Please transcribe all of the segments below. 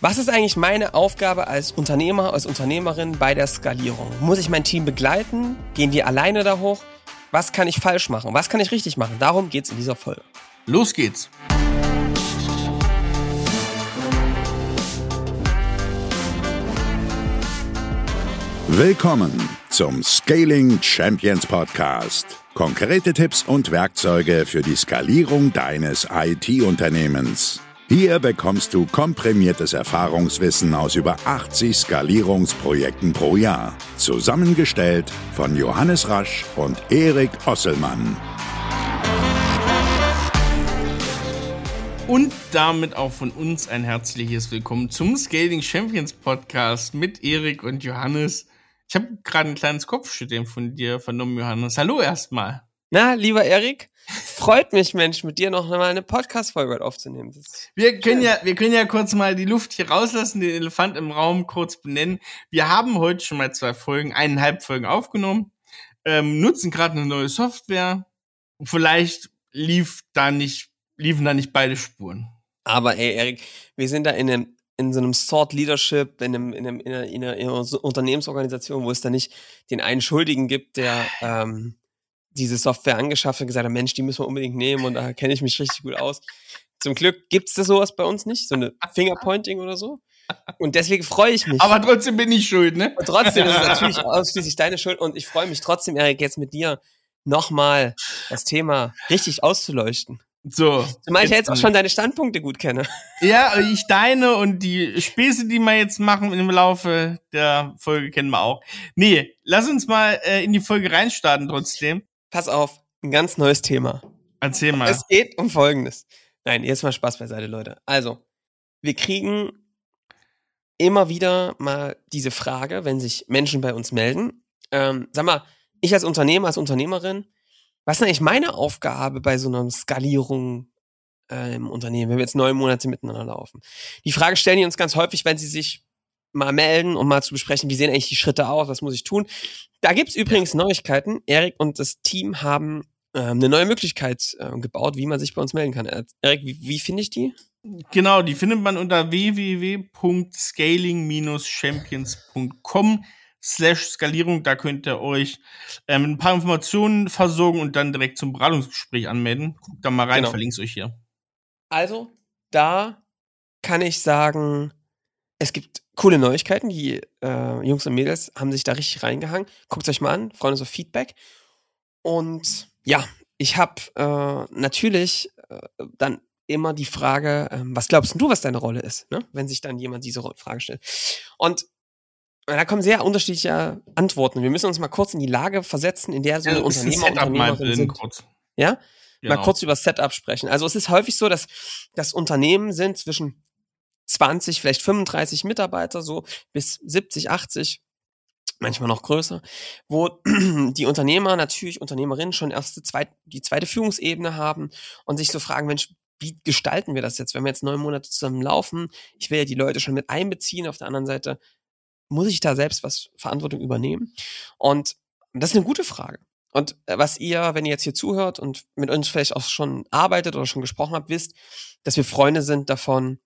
Was ist eigentlich meine Aufgabe als Unternehmer, als Unternehmerin bei der Skalierung? Muss ich mein Team begleiten? Gehen die alleine da hoch? Was kann ich falsch machen? Was kann ich richtig machen? Darum geht's in dieser Folge. Los geht's! Willkommen zum Scaling Champions Podcast. Konkrete Tipps und Werkzeuge für die Skalierung deines IT-Unternehmens. Hier bekommst du komprimiertes Erfahrungswissen aus über 80 Skalierungsprojekten pro Jahr. Zusammengestellt von Johannes Rasch und Erik Osselmann. Und damit auch von uns ein herzliches Willkommen zum Scaling Champions Podcast mit Erik und Johannes. Ich habe gerade ein kleines Kopfschütteln von dir vernommen, Johannes. Hallo erstmal. Na, lieber Erik, freut mich, Mensch, mit dir noch mal eine Podcast-Folge aufzunehmen. Wir können ja, wir können ja kurz mal die Luft hier rauslassen, den Elefant im Raum kurz benennen. Wir haben heute schon mal zwei Folgen, eineinhalb Folgen aufgenommen, ähm, nutzen gerade eine neue Software. Vielleicht lief da nicht, liefen da nicht beide Spuren. Aber ey, Erik, wir sind da in einem in so einem Thought Leadership, in, einem, in, einem, in, einer, in einer Unternehmensorganisation, wo es da nicht den einen Schuldigen gibt, der ähm, diese Software angeschafft und gesagt hat, Mensch, die müssen wir unbedingt nehmen und da kenne ich mich richtig gut aus. Zum Glück gibt es da sowas bei uns nicht, so eine Fingerpointing oder so. Und deswegen freue ich mich. Aber trotzdem bin ich schuld, ne? Und trotzdem ist es natürlich ausschließlich deine Schuld und ich freue mich trotzdem, Erik, jetzt mit dir nochmal das Thema richtig auszuleuchten. So. Zumal ich ja jetzt auch schon deine Standpunkte gut kenne. Ja, ich deine und die Späße, die wir jetzt machen im Laufe der Folge kennen wir auch. Nee, lass uns mal äh, in die Folge reinstarten trotzdem. Pass auf, ein ganz neues Thema. Erzähl mal. Es geht um Folgendes. Nein, jetzt mal Spaß beiseite, Leute. Also, wir kriegen immer wieder mal diese Frage, wenn sich Menschen bei uns melden. Ähm, sag mal, ich als Unternehmer, als Unternehmerin, was ist eigentlich meine Aufgabe bei so einer Skalierung äh, im Unternehmen, wenn wir jetzt neun Monate miteinander laufen? Die Frage stellen die uns ganz häufig, wenn sie sich mal melden, um mal zu besprechen, wie sehen eigentlich die Schritte aus, was muss ich tun. Da gibt's übrigens Neuigkeiten. Erik und das Team haben äh, eine neue Möglichkeit äh, gebaut, wie man sich bei uns melden kann. Erik, wie, wie finde ich die? Genau, die findet man unter www.scaling-champions.com slash Skalierung. Da könnt ihr euch äh, mit ein paar Informationen versorgen und dann direkt zum Beratungsgespräch anmelden. Guckt da mal rein, genau. verlinke euch hier. Also, da kann ich sagen, es gibt coole Neuigkeiten. Die äh, Jungs und Mädels haben sich da richtig reingehangen. Guckt euch mal an, freuen uns auf Feedback. Und ja, ich habe äh, natürlich äh, dann immer die Frage, äh, was glaubst du, was deine Rolle ist, ne? wenn sich dann jemand diese Frage stellt. Und da kommen sehr unterschiedliche Antworten. Wir müssen uns mal kurz in die Lage versetzen, in der so ja, Unternehmer Unternehmerin sind. Kurz. Ja? Genau. Mal kurz über Setup sprechen. Also es ist häufig so, dass das Unternehmen sind zwischen 20, vielleicht 35 Mitarbeiter, so bis 70, 80, manchmal noch größer, wo die Unternehmer natürlich, Unternehmerinnen schon erste, zweit, die zweite Führungsebene haben und sich so fragen, Mensch, wie gestalten wir das jetzt, wenn wir jetzt neun Monate zusammen laufen? Ich will ja die Leute schon mit einbeziehen. Auf der anderen Seite muss ich da selbst was Verantwortung übernehmen? Und das ist eine gute Frage. Und äh, was ihr, wenn ihr jetzt hier zuhört und mit uns vielleicht auch schon arbeitet oder schon gesprochen habt, wisst, dass wir Freunde sind davon,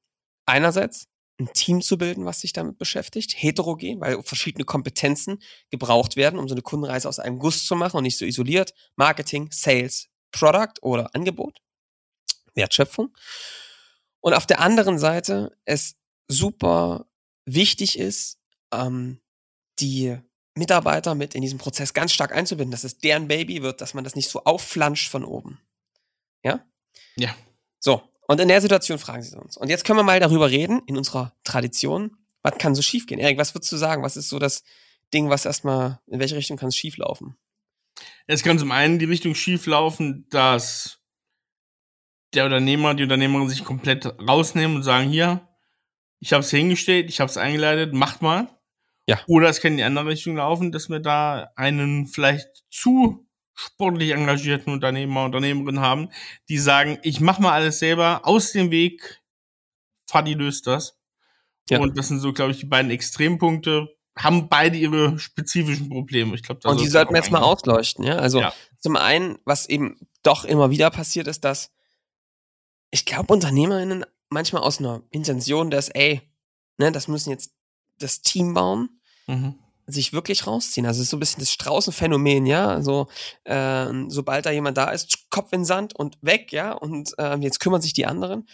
einerseits ein Team zu bilden, was sich damit beschäftigt, heterogen, weil verschiedene Kompetenzen gebraucht werden, um so eine Kundenreise aus einem Guss zu machen und nicht so isoliert. Marketing, Sales, Product oder Angebot, Wertschöpfung. Und auf der anderen Seite es super wichtig ist, ähm, die Mitarbeiter mit in diesem Prozess ganz stark einzubinden, dass es deren Baby wird, dass man das nicht so aufflanscht von oben. Ja? Ja. So, und in der Situation fragen sie uns. Und jetzt können wir mal darüber reden, in unserer Tradition, was kann so schief gehen? Erik, was würdest du sagen? Was ist so das Ding, was erstmal, in welche Richtung kann es schief laufen? Es kann zum einen die Richtung schief laufen, dass der Unternehmer, die Unternehmerin sich komplett rausnehmen und sagen, hier, ich habe es hingestellt, ich habe es eingeleitet, macht mal. Ja. Oder es kann in die andere Richtung laufen, dass wir da einen vielleicht zu sportlich engagierten Unternehmer, Unternehmerinnen haben, die sagen, ich mache mal alles selber, aus dem Weg, Fadi löst das. Ja. Und das sind so, glaube ich, die beiden Extrempunkte, haben beide ihre spezifischen Probleme. Ich glaube, Und die sollten wir jetzt mal ausleuchten, ja. Also ja. zum einen, was eben doch immer wieder passiert, ist, dass ich glaube, UnternehmerInnen manchmal aus einer Intention, dass, ey, ne, das müssen jetzt das Team bauen, Mhm. Sich wirklich rausziehen. Also es ist so ein bisschen das Straußenphänomen, ja. Also äh, sobald da jemand da ist, Kopf in Sand und weg, ja. Und äh, jetzt kümmern sich die anderen.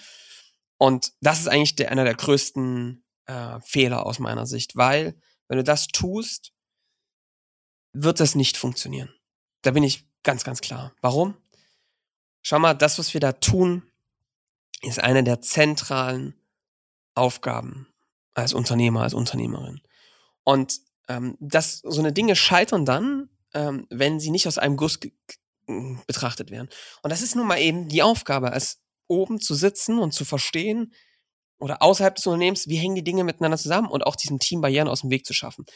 Und das ist eigentlich der, einer der größten äh, Fehler aus meiner Sicht, weil wenn du das tust, wird das nicht funktionieren. Da bin ich ganz, ganz klar. Warum? Schau mal, das, was wir da tun, ist eine der zentralen Aufgaben als Unternehmer, als Unternehmerin. Und ähm, das, so eine Dinge scheitern dann, ähm, wenn sie nicht aus einem Guss ge- betrachtet werden. Und das ist nun mal eben die Aufgabe, als oben zu sitzen und zu verstehen oder außerhalb des Unternehmens, wie hängen die Dinge miteinander zusammen und auch diesem Team Barrieren aus dem Weg zu schaffen.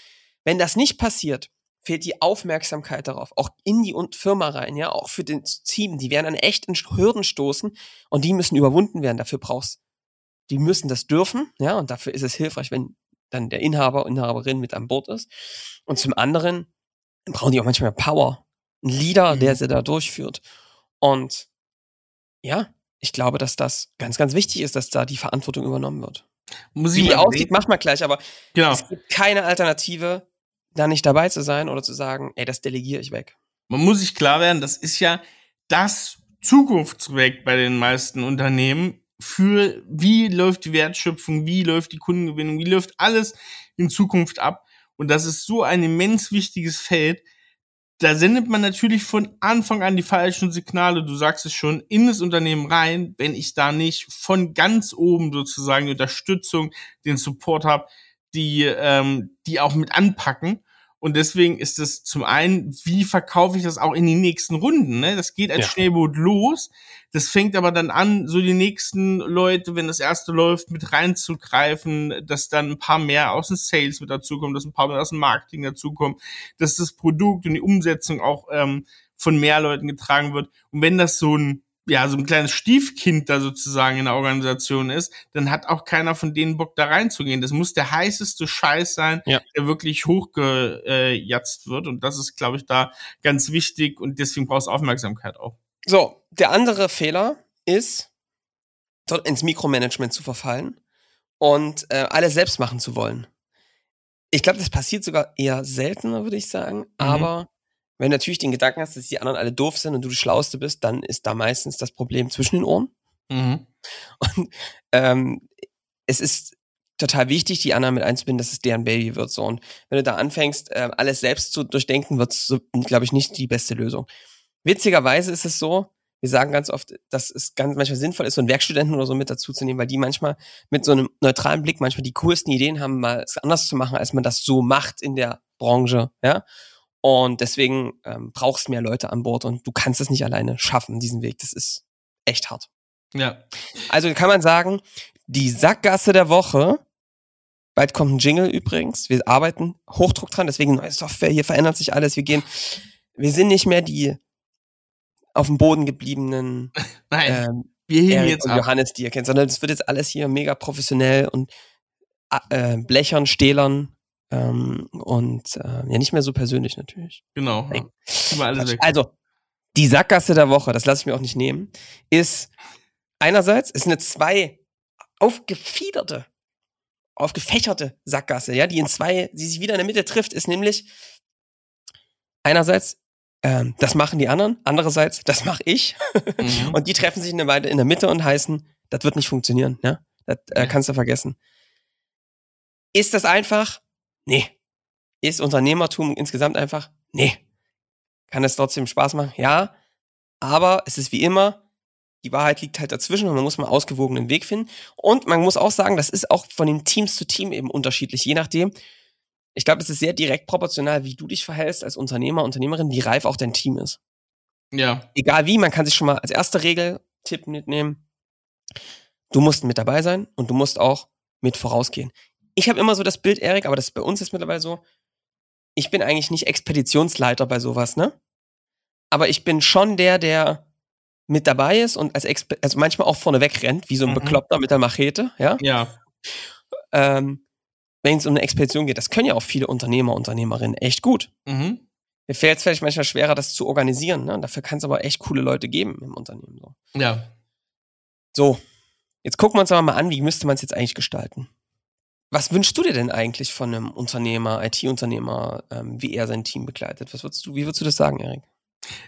Wenn das nicht passiert, fehlt die Aufmerksamkeit darauf, auch in die Firma rein, ja, auch für das Team. Die werden an echten Hürden stoßen und die müssen überwunden werden. Dafür brauchst, die müssen das dürfen, ja, und dafür ist es hilfreich, wenn dann der Inhaber, Inhaberin mit an Bord ist. Und zum anderen brauchen die auch manchmal Power. Ein Leader, der Mhm. sie da durchführt. Und ja, ich glaube, dass das ganz, ganz wichtig ist, dass da die Verantwortung übernommen wird. Muss Wie die mal aussieht, macht man gleich, aber Genau. es gibt keine Alternative, da nicht dabei zu sein oder zu sagen, ey, das delegiere ich weg. Man muss sich klar werden, das ist ja das Zukunftsprojekt bei den meisten Unternehmen für wie läuft die Wertschöpfung, wie läuft die Kundengewinnung, wie läuft alles in Zukunft ab. Und das ist so ein immens wichtiges Feld. Da sendet man natürlich von Anfang an die falschen Signale, du sagst es schon, in das Unternehmen rein, wenn ich da nicht von ganz oben sozusagen die Unterstützung, den Support habe, die, ähm, die auch mit anpacken. Und deswegen ist es zum einen, wie verkaufe ich das auch in die nächsten Runden? Ne? Das geht als Ja. Schnellboot los. Das fängt aber dann an, so die nächsten Leute, wenn das erste läuft, mit reinzugreifen, dass dann ein paar mehr aus dem Sales mit dazukommen, dass ein paar mehr aus dem Marketing dazukommen, dass das Produkt und die Umsetzung auch ähm, von mehr Leuten getragen wird. Und wenn das so ein ja, so ein kleines Stiefkind da sozusagen in der Organisation ist, dann hat auch keiner von denen Bock da reinzugehen. Das muss der heißeste Scheiß sein, Ja. der wirklich hochgejatzt wird. Und das ist, glaube ich, da ganz wichtig und deswegen brauchst du Aufmerksamkeit auch. So, der andere Fehler ist, dort ins Mikromanagement zu verfallen und äh, alles selbst machen zu wollen. Ich glaube, das passiert sogar eher seltener, würde ich sagen. Aber wenn du natürlich den Gedanken hast, dass die anderen alle doof sind und du die Schlauste bist, dann ist da meistens das Problem zwischen den Ohren. Mhm. Und ähm, es ist total wichtig, die anderen mit einzubinden, dass es deren Baby wird. So. Und wenn du da anfängst, äh, alles selbst zu durchdenken, wird es, glaube ich, nicht die beste Lösung. Witzigerweise ist es so, wir sagen ganz oft, dass es ganz manchmal sinnvoll ist, so einen Werkstudenten oder so mit dazu zu nehmen, weil die manchmal mit so einem neutralen Blick manchmal die coolsten Ideen haben, mal es anders zu machen, als man das so macht in der Branche, ja. Und deswegen ähm, brauchst mehr Leute an Bord und du kannst es nicht alleine schaffen, diesen Weg. Das ist echt hart. Ja. Also kann man sagen, die Sackgasse der Woche. Bald kommt ein Jingle übrigens. Wir arbeiten Hochdruck dran, deswegen neue Software, hier verändert sich alles. Wir gehen, wir sind nicht mehr die auf dem Boden gebliebenen Nein, ähm, wir Erik jetzt und ab. Johannes, die ihr kennt, sondern es wird jetzt alles hier mega professionell und äh, Blechern, Stählern ähm, und äh, ja nicht mehr so persönlich natürlich. Genau. Wir alles weg. Also, die Sackgasse der Woche, das lasse ich mir auch nicht nehmen, ist einerseits ist eine zwei aufgefiederte, aufgefächerte Sackgasse, ja, die in zwei, die sich wieder in der Mitte trifft, ist nämlich einerseits, ähm, das machen die anderen, andererseits, das mache ich. Mhm. Und die treffen sich eine Weile in der Mitte und heißen, das wird nicht funktionieren, ja. Das äh, Ja. kannst du vergessen. Ist das einfach? Nee. Ist Unternehmertum insgesamt einfach? Nee. Kann es trotzdem Spaß machen? Ja. Aber es ist wie immer, die Wahrheit liegt halt dazwischen und man muss mal einen ausgewogenen Weg finden. Und man muss auch sagen, das ist auch von den Teams zu Team eben unterschiedlich, je nachdem. Ich glaube, das ist sehr direkt proportional, wie du dich verhältst als Unternehmer, Unternehmerin, wie reif auch dein Team ist ja. egal wie, man kann sich schon mal als erste Regel Tipp mitnehmen. Du musst mit dabei sein und du musst auch mit vorausgehen. Ich habe immer so das Bild, Erik, aber das ist bei uns jetzt mittlerweile so. Ich bin eigentlich nicht Expeditionsleiter bei sowas, ne? Aber ich bin schon der, der mit dabei ist und als Exper also manchmal auch vorne wegrennt, wie so ein Mhm. Bekloppter mit der Machete, ja? Ja. Ähm, wenn es um eine Expedition geht, das können ja auch viele Unternehmer, Unternehmerinnen echt gut. Mhm. Mir fällt es vielleicht manchmal schwerer, das zu organisieren, ne? Dafür kann es aber echt coole Leute geben im Unternehmen. So. Ja. So, jetzt gucken wir uns aber mal an, wie müsste man es jetzt eigentlich gestalten. Was wünschst du dir denn eigentlich von einem Unternehmer, IT-Unternehmer, ähm, wie er sein Team begleitet? Was würdest du, wie würdest du das sagen, Erik?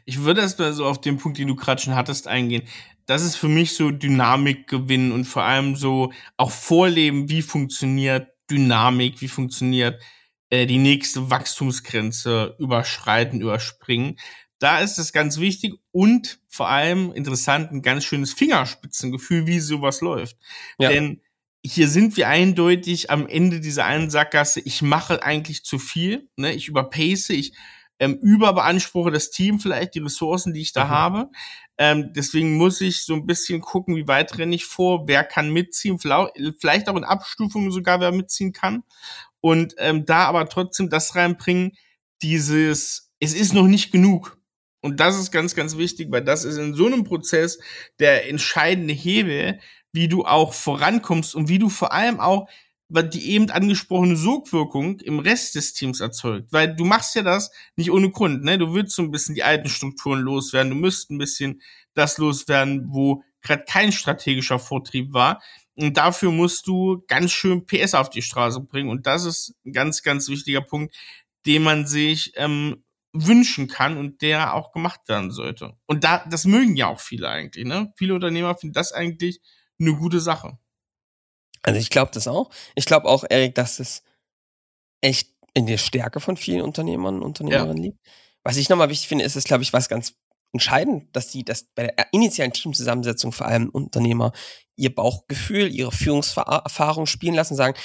Ich würde erst mal so auf den Punkt, den du gerade schon hattest, eingehen. Das ist für mich so Dynamik gewinnen und vor allem so auch vorleben, wie funktioniert Dynamik, wie funktioniert äh, die nächste Wachstumsgrenze überschreiten, überspringen. Da ist es ganz wichtig und vor allem interessant, ein ganz schönes Fingerspitzengefühl, wie sowas läuft. Ja. Denn hier sind wir eindeutig am Ende dieser einen Sackgasse. Ich mache eigentlich zu viel. Ne? Ich überpace, ich ähm, überbeanspruche das Team vielleicht, die Ressourcen, die ich da mhm. habe. Ähm, deswegen muss ich so ein bisschen gucken, wie weit renne ich vor, wer kann mitziehen, vielleicht auch in Abstufungen sogar, wer mitziehen kann. Und ähm, da aber trotzdem das reinbringen, dieses, es ist noch nicht genug. Und das ist ganz, ganz wichtig, weil das ist in so einem Prozess der entscheidende Hebel, wie du auch vorankommst und wie du vor allem auch die eben angesprochene Sogwirkung im Rest des Teams erzeugt. Weil du machst ja das nicht ohne Grund, ne? Du willst so ein bisschen die alten Strukturen loswerden, du müsst ein bisschen das loswerden, wo gerade kein strategischer Vortrieb war. Und dafür musst du ganz schön PS auf die Straße bringen. Und das ist ein ganz, ganz wichtiger Punkt, den man sich ähm, wünschen kann und der auch gemacht werden sollte. Und da, das mögen ja auch viele eigentlich, ne? Viele Unternehmer finden das eigentlich eine gute Sache. Also ich glaube das auch. Ich glaube auch, Erik, dass es echt in der Stärke von vielen Unternehmern und Unternehmerinnen ja. liegt. Was ich nochmal wichtig finde, ist es, glaube ich, was ganz entscheidend, dass sie das bei der initialen Teamzusammensetzung vor allem Unternehmer ihr Bauchgefühl, ihre Führungserfahrung spielen lassen, sagen,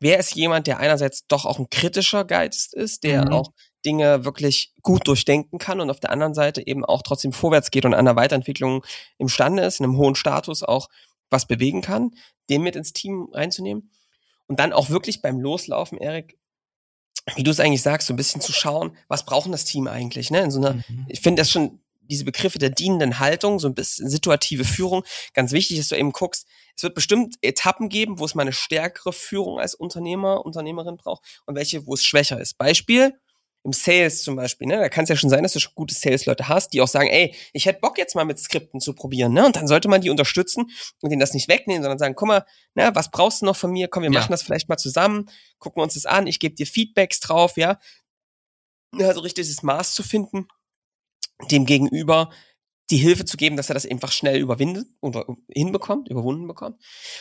wer ist jemand, der einerseits doch auch ein kritischer Geist ist, der mhm. auch Dinge wirklich gut durchdenken kann und auf der anderen Seite eben auch trotzdem vorwärts geht und an der Weiterentwicklung imstande ist, in einem hohen Status auch was bewegen kann, den mit ins Team reinzunehmen. Und dann auch wirklich beim Loslaufen, Erik, wie du es eigentlich sagst, so ein bisschen zu schauen, was braucht das Team eigentlich? Ne? In so einer, mhm. ich finde das schon diese Begriffe der dienenden Haltung, so ein bisschen situative Führung, ganz wichtig, dass du eben guckst, es wird bestimmt Etappen geben, wo es mal eine stärkere Führung als Unternehmer, Unternehmerin braucht und welche, wo es schwächer ist. Beispiel, im Sales zum Beispiel, ne, da kann es ja schon sein, dass du schon gute Sales-Leute hast, die auch sagen, ey, ich hätte Bock jetzt mal mit Skripten zu probieren, ne? Und dann sollte man die unterstützen und denen das nicht wegnehmen, sondern sagen, guck mal, ne, was brauchst du noch von mir? Komm, wir ja. machen das vielleicht mal zusammen, gucken uns das an, ich gebe dir Feedbacks drauf, ja. Also richtiges Maß zu finden, dem gegenüber die Hilfe zu geben, dass er das einfach schnell überwindet oder hinbekommt, überwunden bekommt.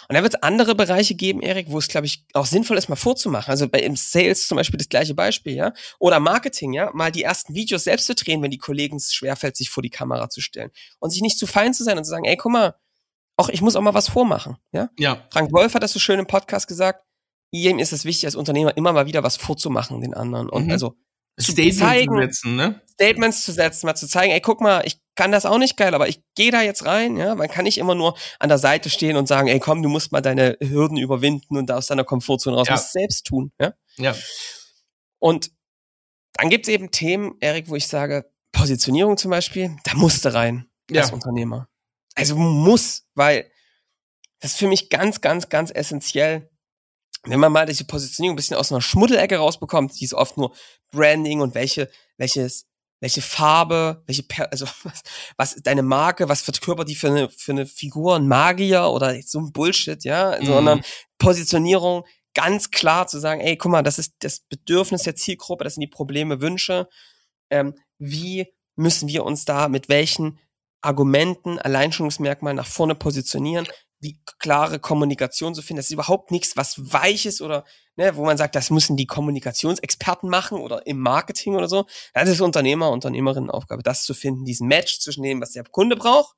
Und dann wird es andere Bereiche geben, Erik, wo es, glaube ich, auch sinnvoll ist, mal vorzumachen. Also bei im Sales zum Beispiel das gleiche Beispiel, ja. Oder Marketing, ja, mal die ersten Videos selbst zu drehen, wenn die Kollegen es schwerfällt, sich vor die Kamera zu stellen. Und sich nicht zu fein zu sein und zu sagen, ey, guck mal, auch ich muss auch mal was vormachen, ja. Ja. Frank Wolf hat das so schön im Podcast gesagt, ihm ist es wichtig, als Unternehmer immer mal wieder was vorzumachen den anderen. Und mhm. also zu Statements zeigen, zu setzen, ne? Statements zu setzen, mal zu zeigen, ey, guck mal, ich kann das auch nicht geil, aber ich gehe da jetzt rein, ja, man kann nicht immer nur an der Seite stehen und sagen, ey, komm, du musst mal deine Hürden überwinden und aus deiner Komfortzone raus, ja. musst es selbst tun, ja. Ja. Und dann gibt's eben Themen, Erik, wo ich sage, Positionierung zum Beispiel, da musste rein ja. als Unternehmer. Also muss, weil das ist für mich ganz, ganz, ganz essentiell, wenn man mal diese Positionierung ein bisschen aus einer Schmuddelecke rausbekommt, die ist oft nur Branding und welche, welches, welche Farbe, welche, per also was, was ist deine Marke, was verkörpert die für eine, für eine Figur, ein Magier oder so ein Bullshit, ja, mhm. sondern Positionierung ganz klar zu sagen, ey, guck mal, das ist das Bedürfnis der Zielgruppe, das sind die Probleme, Wünsche, ähm, wie müssen wir uns da mit welchen Argumenten, Alleinstellungsmerkmalen nach vorne positionieren, wie klare Kommunikation zu finden. Das ist überhaupt nichts, was weiches oder ne, wo man sagt, das müssen die Kommunikationsexperten machen oder im Marketing oder so. Das ist Unternehmer, Unternehmerinnenaufgabe, das zu finden, diesen Match zwischen dem, was der Kunde braucht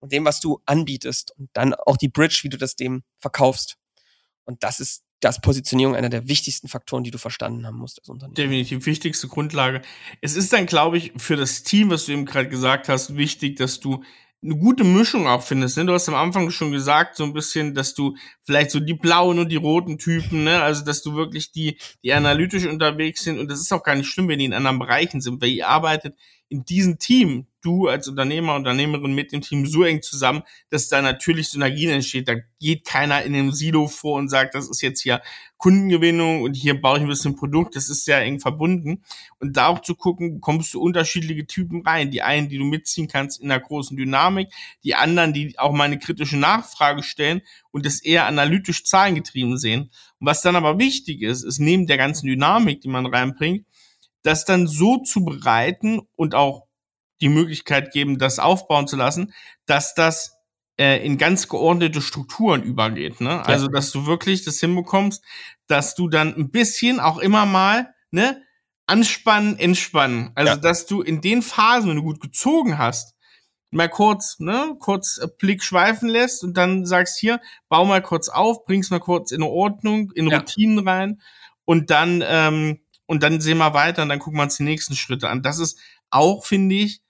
und dem, was du anbietest und dann auch die Bridge, wie du das dem verkaufst. Und das ist das Positionierung einer der wichtigsten Faktoren, die du verstanden haben musst als Unternehmen. Definitiv wichtigste Grundlage. Es ist dann, glaube ich, für das Team, was du eben gerade gesagt hast, wichtig, dass du eine gute Mischung auch findest. Ne? Du hast am Anfang schon gesagt, so ein bisschen, dass du vielleicht so die blauen und die roten Typen, ne? also dass du wirklich die, die analytisch unterwegs sind und das ist auch gar nicht schlimm, wenn die in anderen Bereichen sind, weil ihr arbeitet in diesem Team, du als Unternehmer, Unternehmerin mit dem Team so eng zusammen, dass da natürlich Synergien entsteht. Da geht keiner in dem Silo vor und sagt, das ist jetzt hier Kundengewinnung und hier baue ich ein bisschen Produkt. Das ist sehr eng verbunden. Und da auch zu gucken, kommst du unterschiedliche Typen rein. Die einen, die du mitziehen kannst in der großen Dynamik, die anderen, die auch mal eine kritische Nachfrage stellen und das eher analytisch zahlengetrieben sehen. Und was dann aber wichtig ist, ist neben der ganzen Dynamik, die man reinbringt, das dann so zu bereiten und auch die Möglichkeit geben, das aufbauen zu lassen, dass das äh, in ganz geordnete Strukturen übergeht. Ne? Ja. Also, dass du wirklich das hinbekommst, dass du dann ein bisschen auch immer mal ne, anspannen, entspannen. Also, ja. dass du in den Phasen, wenn du gut gezogen hast, mal kurz, ne, kurz Blick schweifen lässt und dann sagst hier, bau mal kurz auf, bring's mal kurz in Ordnung, in ja. Routinen rein und dann ähm, und dann sehen wir weiter und dann gucken wir uns die nächsten Schritte an. Das ist auch, finde ich,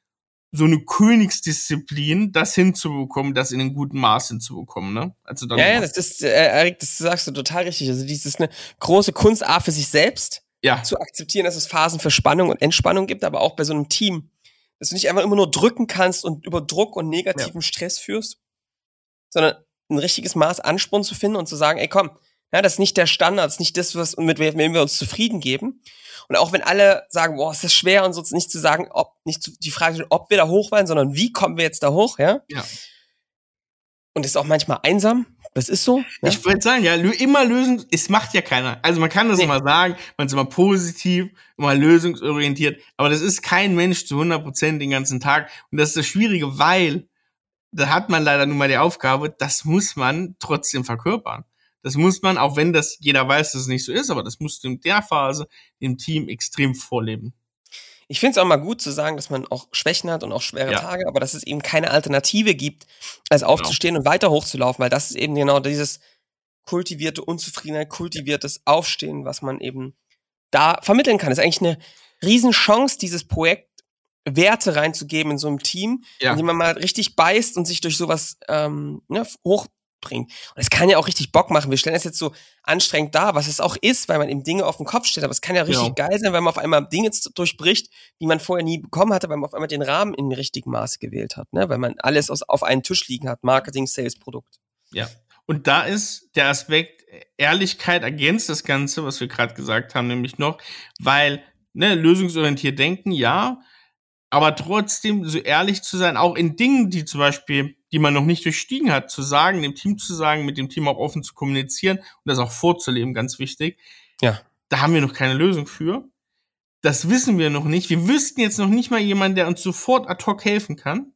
so eine Königsdisziplin, das hinzubekommen, das in einem guten Maß hinzubekommen, ne? Also dann ja, ja, das ist, äh, Erik, das sagst du total richtig. Also, dies ist eine große Kunstart für sich selbst, ja. zu akzeptieren, dass es Phasen für Spannung und Entspannung gibt, aber auch bei so einem Team, dass du nicht einfach immer nur drücken kannst und über Druck und negativen ja. Stress führst, sondern ein richtiges Maß Ansporn zu finden und zu sagen, ey, komm, ja, das ist nicht der Standard, das ist nicht das, was, mit wem wir uns zufrieden geben. Und auch wenn alle sagen, boah, ist das schwer und so, nicht zu sagen, ob, nicht zu, die Frage, ob wir da hoch wollen, sondern wie kommen wir jetzt da hoch, ja? Ja. Und ist auch manchmal einsam. Das ist so. Ja? Ich würde sagen, ja, immer lösen, es macht ja keiner. Also man kann das nee. immer sagen, man ist immer positiv, immer lösungsorientiert, aber das ist kein Mensch zu 100 Prozent den ganzen Tag. Und das ist das Schwierige, weil da hat man leider nun mal die Aufgabe, das muss man trotzdem verkörpern. Das muss man, auch wenn das jeder weiß, dass es nicht so ist, aber das musst du in der Phase im Team extrem vorleben. Ich finde es auch mal gut zu sagen, dass man auch Schwächen hat und auch schwere ja. Tage, aber dass es eben keine Alternative gibt, als genau. aufzustehen genau. und weiter hochzulaufen, weil das ist eben genau dieses kultivierte Unzufriedenheit, kultiviertes Aufstehen, was man eben da vermitteln kann. Das ist eigentlich eine Riesenchance, dieses Projekt Werte reinzugeben in so einem Team, ja. indem man mal richtig beißt und sich durch sowas ähm, ne, hoch bringt. Und es kann ja auch richtig Bock machen. Wir stellen das jetzt so anstrengend dar, was es auch ist, weil man eben Dinge auf den Kopf stellt. Aber es kann ja richtig ja. geil sein, weil man auf einmal Dinge durchbricht, die man vorher nie bekommen hatte, weil man auf einmal den Rahmen in richtigen Maße gewählt hat. Ne? Weil man alles aus, auf einen Tisch liegen hat. Marketing, Sales, Produkt. Ja. Und da ist der Aspekt Ehrlichkeit ergänzt das Ganze, was wir gerade gesagt haben, nämlich noch, weil ne, lösungsorientiert denken, ja, aber trotzdem so ehrlich zu sein, auch in Dingen, die zum Beispiel die man noch nicht durchstiegen hat, zu sagen, dem Team zu sagen, mit dem Team auch offen zu kommunizieren und das auch vorzuleben, ganz wichtig. Ja. Da haben wir noch keine Lösung für. Das wissen wir noch nicht. Wir wüssten jetzt noch nicht mal jemanden, der uns sofort ad hoc helfen kann.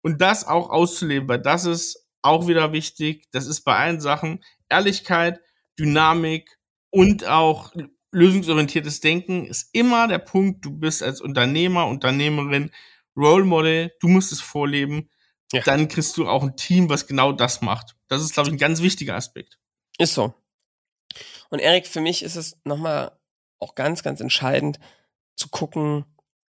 Und das auch auszuleben, weil das ist auch wieder wichtig. Das ist bei allen Sachen Ehrlichkeit, Dynamik und auch lösungsorientiertes Denken ist immer der Punkt. Du bist als Unternehmer, Unternehmerin, Role Model. Du musst es vorleben ja. dann kriegst du auch ein Team, was genau das macht. Das ist, glaube ich, ein ganz wichtiger Aspekt. Ist so. Und Erik, für mich ist es nochmal auch ganz, ganz entscheidend zu gucken,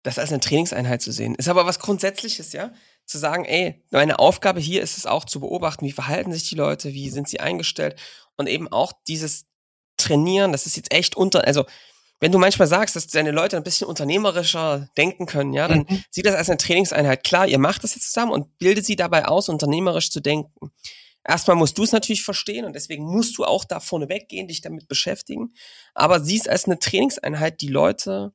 das als eine Trainingseinheit zu sehen. Ist aber was Grundsätzliches, ja? Zu sagen, ey, meine Aufgabe hier ist es auch zu beobachten, wie verhalten sich die Leute, wie sind sie eingestellt und eben auch dieses Trainieren, das ist jetzt echt unter, also wenn du manchmal sagst, dass deine Leute ein bisschen unternehmerischer denken können, ja, dann mhm. sieh das als eine Trainingseinheit. Klar, ihr macht das jetzt zusammen und bildet sie dabei aus, unternehmerisch zu denken. Erstmal musst du es natürlich verstehen und deswegen musst du auch da vorne weggehen, dich damit beschäftigen. Aber sieh es als eine Trainingseinheit, die Leute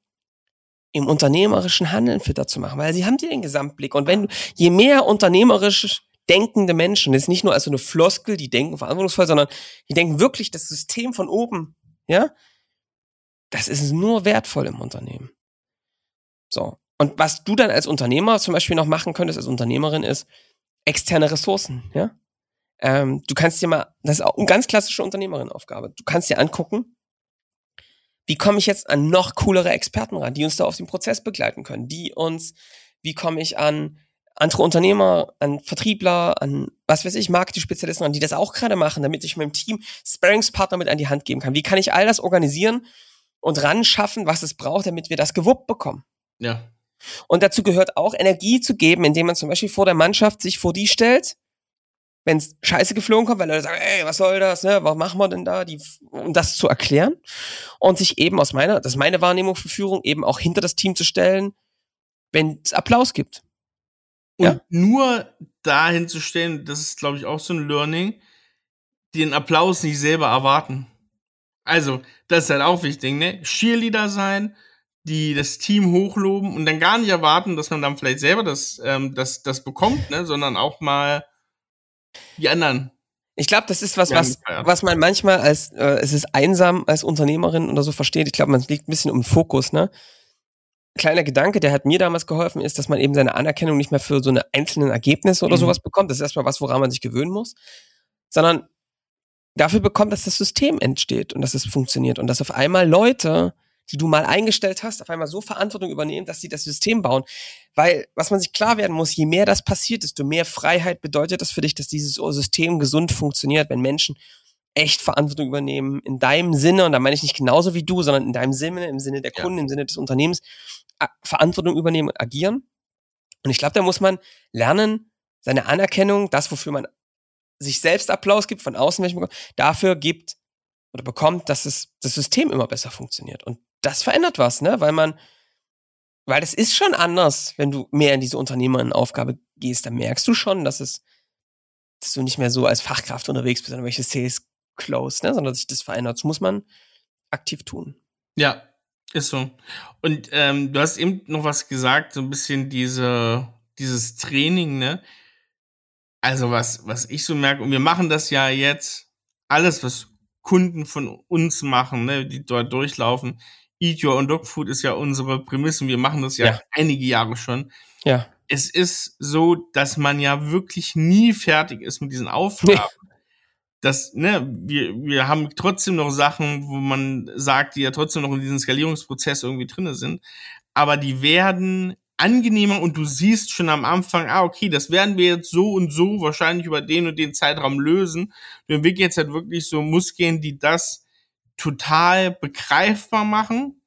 im unternehmerischen Handeln fitter zu machen, weil sie haben dir den Gesamtblick. Und wenn du, je mehr unternehmerisch denkende Menschen, das ist nicht nur als so eine Floskel, die denken verantwortungsvoll, sondern die denken wirklich das System von oben, ja, das ist nur wertvoll im Unternehmen. So. Und was du dann als Unternehmer zum Beispiel noch machen könntest, als Unternehmerin, ist externe Ressourcen, ja. Ähm, du kannst dir mal, das ist auch eine ganz klassische Unternehmerin-Aufgabe. Du kannst dir angucken, wie komme ich jetzt an noch coolere Experten ran, die uns da auf den Prozess begleiten können, die uns, wie komme ich an andere Unternehmer, an Vertriebler, an was weiß ich, Marketing-Spezialisten an, die das auch gerade machen, damit ich meinem Team Sparringspartner mit an die Hand geben kann. Wie kann ich all das organisieren, und ran schaffen, was es braucht, damit wir das gewuppt bekommen. Ja. Und dazu gehört auch Energie zu geben, indem man zum Beispiel vor der Mannschaft sich vor die stellt, wenn es scheiße geflogen kommt, weil Leute sagen, ey, was soll das, ne, was machen wir denn da, die, um das zu erklären und sich eben aus meiner, das ist meine Wahrnehmung für Führung, eben auch hinter das Team zu stellen, wenn es Applaus gibt. Und Ja. nur dahin zu stellen, das ist, glaube ich, auch so ein Learning, den Applaus nicht selber erwarten. Also, das ist halt auch wichtig, ne? Cheerleader sein, die das Team hochloben und dann gar nicht erwarten, dass man dann vielleicht selber das, ähm, das, das bekommt, ne? Sondern auch mal die anderen. Ich glaube, das ist was, was, was man manchmal als, äh, es ist einsam als Unternehmerin oder so versteht. Ich glaube, man liegt ein bisschen um den Fokus, ne? Kleiner Gedanke, der hat mir damals geholfen, ist, dass man eben seine Anerkennung nicht mehr für so eine einzelnen Ergebnisse oder Mhm. sowas bekommt. Das ist erstmal was, woran man sich gewöhnen muss. Sondern dafür bekommt, dass das System entsteht und dass es funktioniert und dass auf einmal Leute, die du mal eingestellt hast, auf einmal so Verantwortung übernehmen, dass sie das System bauen. Weil, was man sich klar werden muss, je mehr das passiert, desto mehr Freiheit bedeutet das für dich, dass dieses System gesund funktioniert, wenn Menschen echt Verantwortung übernehmen, in deinem Sinne, und da meine ich nicht genauso wie du, sondern in deinem Sinne, im Sinne der Ja. Kunden, im Sinne des Unternehmens, Verantwortung übernehmen und agieren. Und ich glaube, da muss man lernen, seine Anerkennung, das, wofür man sich selbst Applaus gibt, von außen welchen bekommt, dafür gibt oder bekommt, dass es, das System immer besser funktioniert. Und das verändert was, ne? Weil man, weil es ist schon anders, wenn du mehr in diese Unternehmerinnenaufgabe gehst, dann merkst du schon, dass es, dass du nicht mehr so als Fachkraft unterwegs bist, sondern welche Sales close, ne? Sondern sich das verändert. Das muss man aktiv tun. Ja, ist so. Und ähm, du hast eben noch was gesagt, so ein bisschen diese, dieses Training, ne? Also was, was ich so merke, und wir machen das ja jetzt, alles, was Kunden von uns machen, ne, die dort durchlaufen. Eat Your Own Dog Food ist ja unsere Prämisse. Wir machen das ja, Ja. einige Jahre schon. Ja. Es ist so, dass man ja wirklich nie fertig ist mit diesen Aufgaben. Das, ne, wir, wir haben trotzdem noch Sachen, wo man sagt, die ja trotzdem noch in diesem Skalierungsprozess irgendwie drinne sind. Aber die werden angenehmer und du siehst schon am Anfang, ah, okay, das werden wir jetzt so und so wahrscheinlich über den und den Zeitraum lösen. Du entwickelst jetzt halt wirklich so Muskeln, die das total begreifbar machen,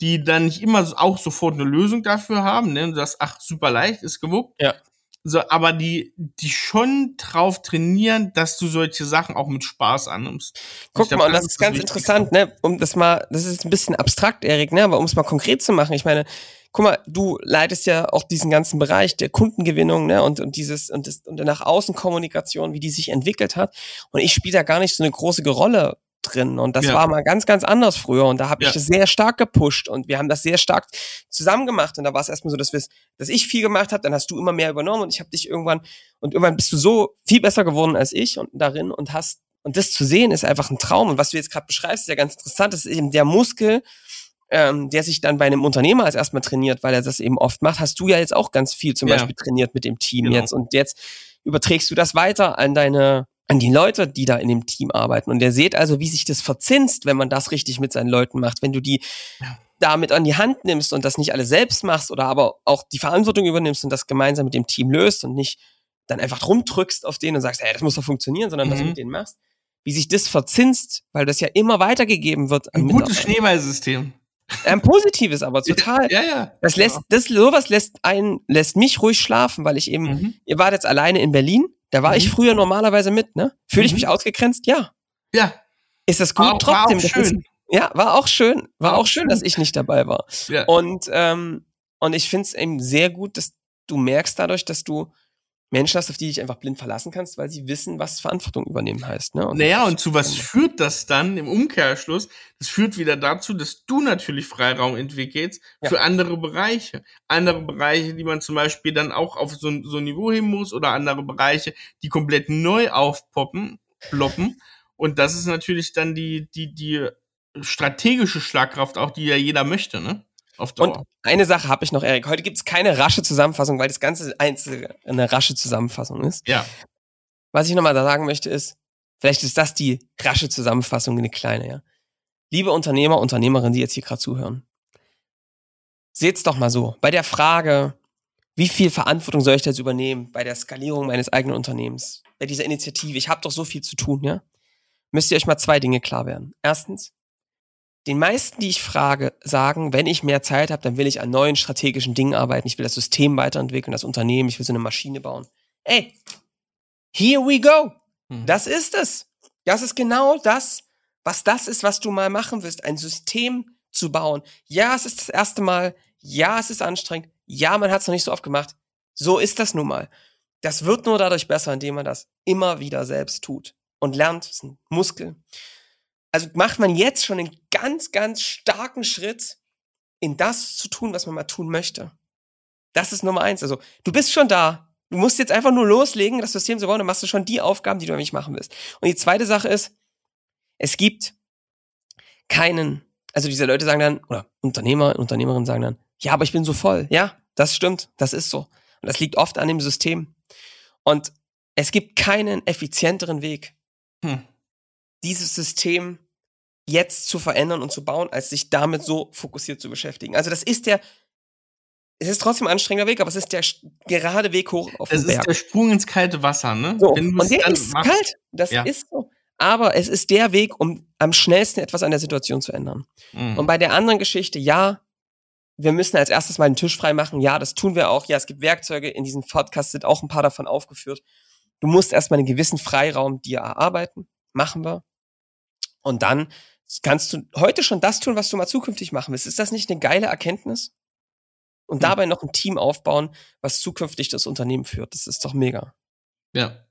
die dann nicht immer auch sofort eine Lösung dafür haben, ne? Und du sagst, ach, super leicht, ist gewuppt. Ja. So, aber die, die schon drauf trainieren, dass du solche Sachen auch mit Spaß annimmst. Guck mal, und das ist ganz Wichtigste. interessant, ne? Um das mal, das ist ein bisschen abstrakt, Erik, ne? Aber um es mal konkret zu machen, ich meine, guck mal, du leitest ja auch diesen ganzen Bereich der Kundengewinnung, ne? Und, und dieses, und das, und der nach außen Kommunikation, wie die sich entwickelt hat. Und ich spiele da gar nicht so eine große Rolle drin. Und das Ja. war mal ganz, ganz anders früher. Und da habe ich Ja. das sehr stark gepusht und wir haben das sehr stark zusammen gemacht. Und da war es erstmal so, dass, dass ich viel gemacht habe, dann hast du immer mehr übernommen und ich habe dich irgendwann, und irgendwann bist du so viel besser geworden als ich und darin und hast und das zu sehen ist einfach ein Traum. Und was du jetzt gerade beschreibst, ist ja ganz interessant. Das ist eben der Muskel, ähm, der sich dann bei einem Unternehmer als erstmal trainiert, weil er das eben oft macht. Hast du ja jetzt auch ganz viel zum Ja. Beispiel trainiert mit dem Team Genau. jetzt. Und jetzt überträgst du das weiter an deine, an die Leute, die da in dem Team arbeiten. Und ihr seht also, wie sich das verzinst, wenn man das richtig mit seinen Leuten macht. Wenn du die Ja. damit an die Hand nimmst und das nicht alles selbst machst oder aber auch die Verantwortung übernimmst und das gemeinsam mit dem Team löst und nicht dann einfach rumdrückst auf denen und sagst, hey, das muss doch funktionieren, sondern das Mhm. mit denen machst, wie sich das verzinst, weil das ja immer weitergegeben wird an Ein gutes. Schneeballsystem. Ein positives, aber total. Ja, ja. Das lässt, das, sowas lässt einen, lässt mich ruhig schlafen, weil ich eben, Mhm. ihr wart jetzt alleine in Berlin, da war ich Mhm. früher normalerweise mit, ne? Fühle ich Mhm. mich ausgegrenzt? Ja. Ja, Ist das gut? war, war Trotzdem. auch das ist- schön. ja, war auch schön. War War auch auch schön, schön. dass ich nicht dabei war. Ja. Und, ähm, und ich finde es eben sehr gut, dass du merkst dadurch, dass du Menschen hast, auf die dich einfach blind verlassen kannst, weil sie wissen, was Verantwortung übernehmen heißt. Ne? Und Naja, und zu was Ja. führt das dann im Umkehrschluss? Das führt wieder dazu, dass du natürlich Freiraum entwickelst Ja. für andere Bereiche. Andere Bereiche, die man zum Beispiel dann auch auf so, ein- so ein Niveau heben muss oder andere Bereiche, die komplett neu aufpoppen, ploppen. Und das ist natürlich dann die, die, die strategische Schlagkraft auch, die ja jeder möchte, ne? Auf Dauer. Und eine Sache habe ich noch, Erik. Heute gibt es keine rasche Zusammenfassung, weil das Ganze einzelne eine rasche Zusammenfassung ist. ja. Was ich nochmal da sagen möchte ist, vielleicht ist das die rasche Zusammenfassung, eine kleine, ja. Liebe Unternehmer, Unternehmerinnen, die jetzt hier gerade zuhören. Seht's doch mal so. Bei der Frage, wie viel Verantwortung soll ich jetzt übernehmen bei der Skalierung meines eigenen Unternehmens, bei dieser Initiative, ich habe doch so viel zu tun, ja, müsst ihr euch mal zwei Dinge klar werden. Erstens, den meisten, die ich frage, sagen, wenn ich mehr Zeit habe, dann will ich an neuen strategischen Dingen arbeiten, ich will das System weiterentwickeln, das Unternehmen, ich will so eine Maschine bauen. Ey, here we go. Hm. Das ist es. Das ist genau das, was das ist, was du mal machen wirst, ein System zu bauen. Ja, es ist das erste Mal. Ja, es ist anstrengend. Ja, man hat es noch nicht so oft gemacht. So ist das nun mal. Das wird nur dadurch besser, indem man das immer wieder selbst tut und lernt. Das ist ein Muskel. Also macht man jetzt schon einen ganz, ganz starken Schritt in das zu tun, was man mal tun möchte. Das ist Nummer eins. Also du bist schon da. Du musst jetzt einfach nur loslegen, das System zu bauen, dann machst du schon die Aufgaben, die du nämlich machen willst. Und die zweite Sache ist, es gibt keinen, also diese Leute sagen dann, oder Unternehmer, Unternehmerinnen sagen dann, ja, aber ich bin so voll. Ja, das stimmt, das ist so. Und das liegt oft an dem System. Und es gibt keinen effizienteren Weg, hm. Dieses System jetzt zu verändern und zu bauen, als sich damit so fokussiert zu beschäftigen. Also das ist der, es ist trotzdem ein anstrengender Weg, aber es ist der gerade Weg hoch auf den Berg. Es ist der Sprung ins kalte Wasser, ne? So, und der ist machst, kalt, das ja. ist so. Aber es ist der Weg, um am schnellsten etwas an der Situation zu ändern. Mhm. Und bei der anderen Geschichte, ja, wir müssen als erstes mal den Tisch frei machen. Ja, das tun wir auch. Ja, es gibt Werkzeuge. In diesem Podcast sind auch ein paar davon aufgeführt. Du musst erstmal einen gewissen Freiraum dir erarbeiten. Machen wir. Und dann kannst du heute schon das tun, was du mal zukünftig machen willst. Ist das nicht eine geile Erkenntnis? Und hm. dabei noch ein Team aufbauen, was zukünftig das Unternehmen führt. Das ist doch mega. Ja.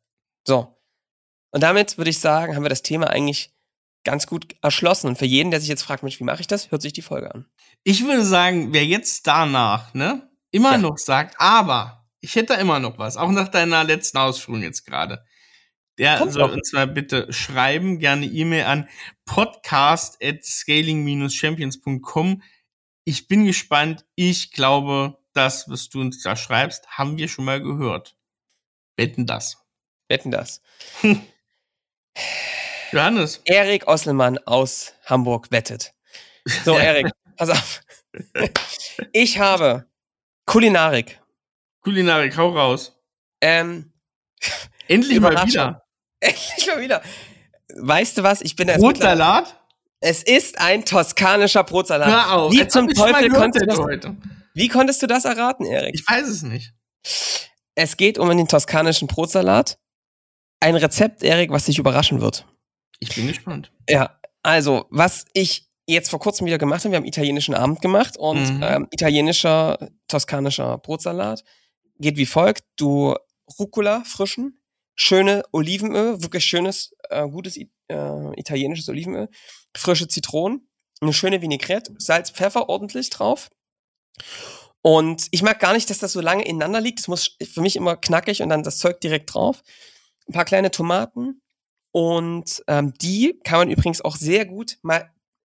So. Und damit würde ich sagen, haben wir das Thema eigentlich ganz gut erschlossen. Und für jeden, der sich jetzt fragt, Mensch, wie mache ich das, hört sich die Folge an. Ich würde sagen, wer jetzt danach, ne, immer ja. noch sagt, aber ich hätte da immer noch was, auch nach deiner letzten Ausführung jetzt gerade. Der Kommt soll uns mal bitte schreiben, gerne E-Mail an podcast at scaling-champions.com. Ich bin gespannt. Ich glaube, das, was du uns da schreibst, haben wir schon mal gehört. Wetten das. Wetten das. Johannes. Erik Osselmann aus Hamburg wettet. So, Erik, pass auf. Ich habe Kulinarik. Kulinarik, hau raus. Ähm, Endlich mal wieder. Endlich mal wieder. Weißt du was? Ich bin erst Brotsalat? Es ist ein toskanischer Brotsalat. Hör auf. Wie zum Teufel konntest du das, heute. Wie konntest du das erraten, Erik? Ich weiß es nicht. Es geht um den toskanischen Brotsalat. Ein Rezept, Erik, was dich überraschen wird. Ich bin gespannt. Ja, also, was ich jetzt vor kurzem wieder gemacht habe, wir haben italienischen Abend gemacht und mhm. ähm, italienischer, toskanischer Brotsalat geht wie folgt. Du Rucola frischen, schöne Olivenöl, wirklich schönes, äh, gutes äh, italienisches Olivenöl, frische Zitronen, eine schöne Vinaigrette, Salz, Pfeffer ordentlich drauf. Und ich mag gar nicht, dass das so lange ineinander liegt. Das muss für mich immer knackig und dann das Zeug direkt drauf. Ein paar kleine Tomaten. Und ähm, die kann man übrigens auch sehr gut mal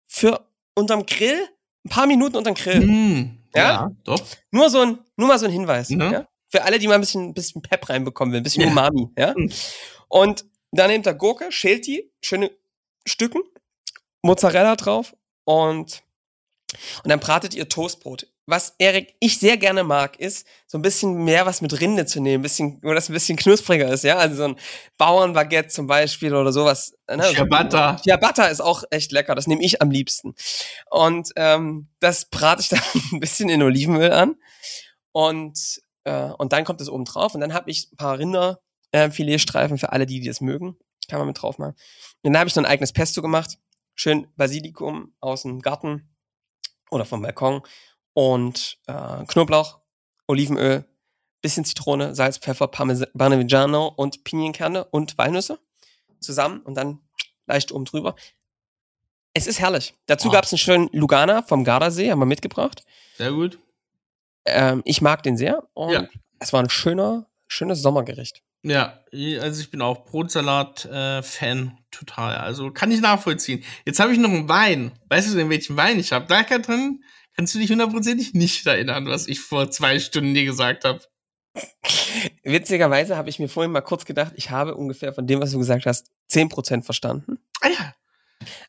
für unterm Grill, ein paar Minuten unterm Grill. Mm, ja? ja? doch. Nur so ein, nur mal so ein Hinweis. Mhm. Ja? Für alle, die mal ein bisschen, ein bisschen Pep reinbekommen will, ein bisschen Umami, ja. Mhm. Und dann nehmt ihr Gurke, schält die, schöne Stücken, Mozzarella drauf und, und dann bratet ihr Toastbrot. Was Erik ich sehr gerne mag, ist so ein bisschen mehr was mit Rinde zu nehmen, ein bisschen, wo das ein bisschen knuspriger ist, ja. Also so ein Bauernbaguette zum Beispiel oder sowas. Ne? Ciabatta. Ciabatta ist auch echt lecker, das nehme ich am liebsten. Und ähm, das brate ich dann ein bisschen in Olivenöl an. Und äh, und dann kommt es oben drauf und dann habe ich ein paar Rinderfiletstreifen äh, für alle, die, die das mögen. Kann man mit drauf machen. Und dann habe ich so ein eigenes Pesto gemacht. Schön Basilikum aus dem Garten oder vom Balkon und äh, Knoblauch, Olivenöl, bisschen Zitrone, Salz, Pfeffer, Parmigiano und Pinienkerne und Walnüsse zusammen und dann leicht oben drüber. Es ist herrlich. Dazu oh. gab es einen schönen Lugana vom Gardasee, haben wir mitgebracht. Sehr gut. Ähm, ich mag den sehr und ja. es war ein schöner, schönes Sommergericht. Ja, also ich bin auch Brotsalat-Fan, äh, total. Also kann ich nachvollziehen. Jetzt habe ich noch einen Wein. Weißt du denn, welchen Wein ich habe? Da drin kannst du dich hundertprozentig nicht erinnern, was ich vor zwei Stunden dir gesagt habe. Witzigerweise habe ich mir vorhin mal kurz gedacht, ich habe ungefähr von dem, was du gesagt hast, 10% verstanden. Ah ja.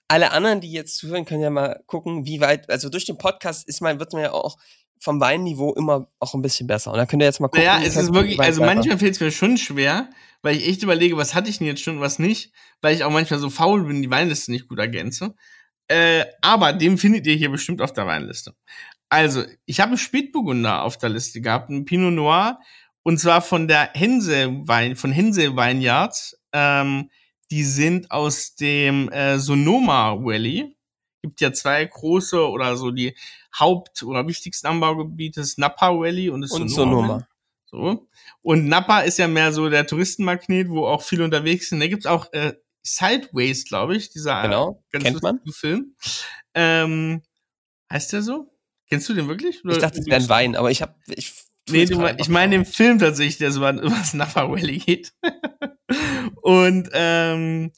Alle anderen, die jetzt zuhören, können ja mal gucken, wie weit, also durch den Podcast ist man, wird man ja auch vom Weinniveau immer auch ein bisschen besser. Und dann könnt ihr jetzt mal gucken. Ja, es ist wirklich, also manchmal fällt es mir schon schwer, weil ich echt überlege, was hatte ich denn jetzt schon, was nicht, weil ich auch manchmal so faul bin, die Weinliste nicht gut ergänze. Äh, aber dem findet ihr hier bestimmt auf der Weinliste. Also, ich habe einen Spätburgunder auf der Liste gehabt, einen Pinot Noir, und zwar von der Hense Wein, von Hense Vineyards. Ähm, die sind aus dem äh, Sonoma Valley gibt ja zwei große oder so die Haupt- oder wichtigsten Anbaugebiete, das Napa Valley und das Und Sonoma. Sonoma. So. Und Napa ist ja mehr so der Touristenmagnet, wo auch viele unterwegs sind. Da gibt's auch äh, Sideways, glaube ich, dieser Genau, ganz kennt man. Film. Ähm, heißt der so? Kennst du den wirklich? Oder Ich dachte, es wäre ein Wein, aber ich habe. Ich, Nee, du, ich meine den Film tatsächlich, der so über über das Napa Valley geht. Und ähm,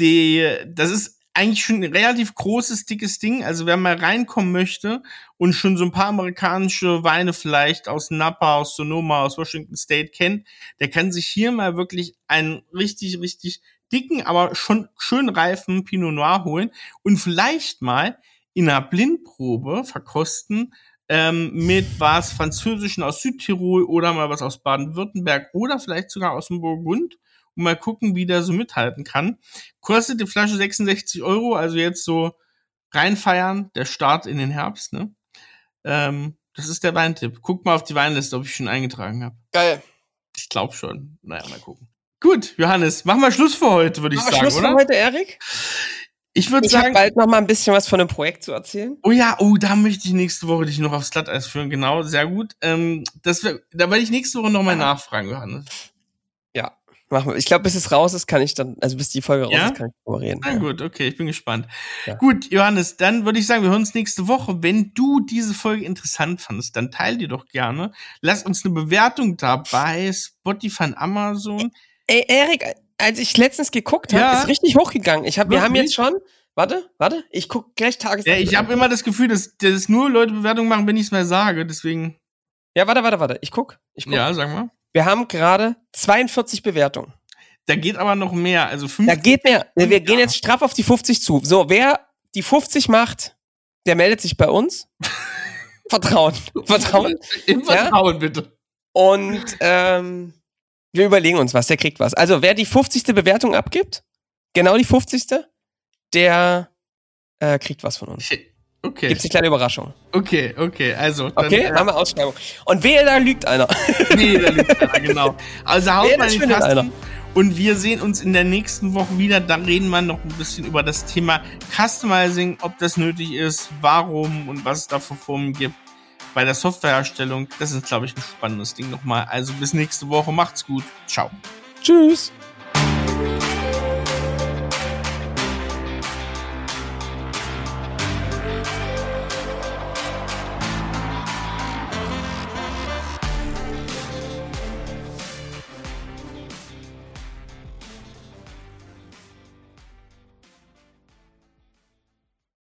die, das ist eigentlich schon ein relativ großes, dickes Ding. Also wer mal reinkommen möchte und schon so ein paar amerikanische Weine vielleicht aus Napa, aus Sonoma, aus Washington State kennt, der kann sich hier mal wirklich einen richtig, richtig dicken, aber schon schön reifen Pinot Noir holen und vielleicht mal in einer Blindprobe verkosten, ähm, mit was Französischen aus Südtirol oder mal was aus Baden-Württemberg oder vielleicht sogar aus dem Burgund und mal gucken, wie der so mithalten kann. Kostet die Flasche 66 Euro, also jetzt so reinfeiern, der Start in den Herbst, ne? Ähm, das ist der Weintipp. Guckt mal auf die Weinliste, ob ich schon eingetragen habe. Geil. Ich glaube schon. Naja, mal gucken. Gut, Johannes, machen wir Schluss für heute, würde ich sagen, Schluss oder? für heute, Erik? Ich würde Ich sagen, bald noch mal ein bisschen was von dem Projekt zu erzählen. Oh ja, oh, da möchte ich nächste Woche dich noch aufs Glatteis führen. Genau, sehr gut. Ähm, das wär, da werde ich nächste Woche noch mal nachfragen, Johannes. Machen wir. Ich glaube, bis es raus ist, kann ich dann, also bis die Folge raus Ja? ist, kann ich drüber reden. Na ja. gut, okay, ich bin gespannt. Ja. Gut, Johannes, dann würde ich sagen, wir hören uns nächste Woche. Wenn du diese Folge interessant fandest, dann teil die doch gerne. Lass uns eine Bewertung da bei Spotify Amazon. Ey, Erik, als ich letztens geguckt habe, ist richtig hochgegangen. Ich hab, wir haben jetzt schon, warte, warte, ich guck gleich Tages. Ja, ich habe immer das Gefühl, dass, dass nur Leute Bewertungen machen, wenn ich es mal sage. Deswegen, Ja, warte, warte, warte, ich guck. Ich guck. ja, sag mal. Wir haben gerade 42 Bewertungen. Da geht aber noch mehr. Also fünf. Da geht mehr. Wir Ja. gehen jetzt straff auf die 50 zu. So, wer die 50 macht, der meldet sich bei uns. Vertrauen. Vertrauen. Im Ja? Vertrauen, bitte. Und ähm, wir überlegen uns was, der kriegt was. Also wer die 50. Bewertung abgibt, genau die 50. Der äh, kriegt was von uns. Okay. Gibt's eine kleine Überraschung. Okay, okay, also. Dann, Okay, äh, machen wir Ausschreibung. Und wehe, da lügt einer. nee, da liegt einer, genau. Also haut Wer mal in einer? Und wir sehen uns in der nächsten Woche wieder. Dann reden wir noch ein bisschen über das Thema Customizing, ob das nötig ist, warum und was es da für Formen gibt bei der Softwareherstellung. Das ist, glaube ich, ein spannendes Ding nochmal. Also bis nächste Woche. Macht's gut. Ciao. Tschüss.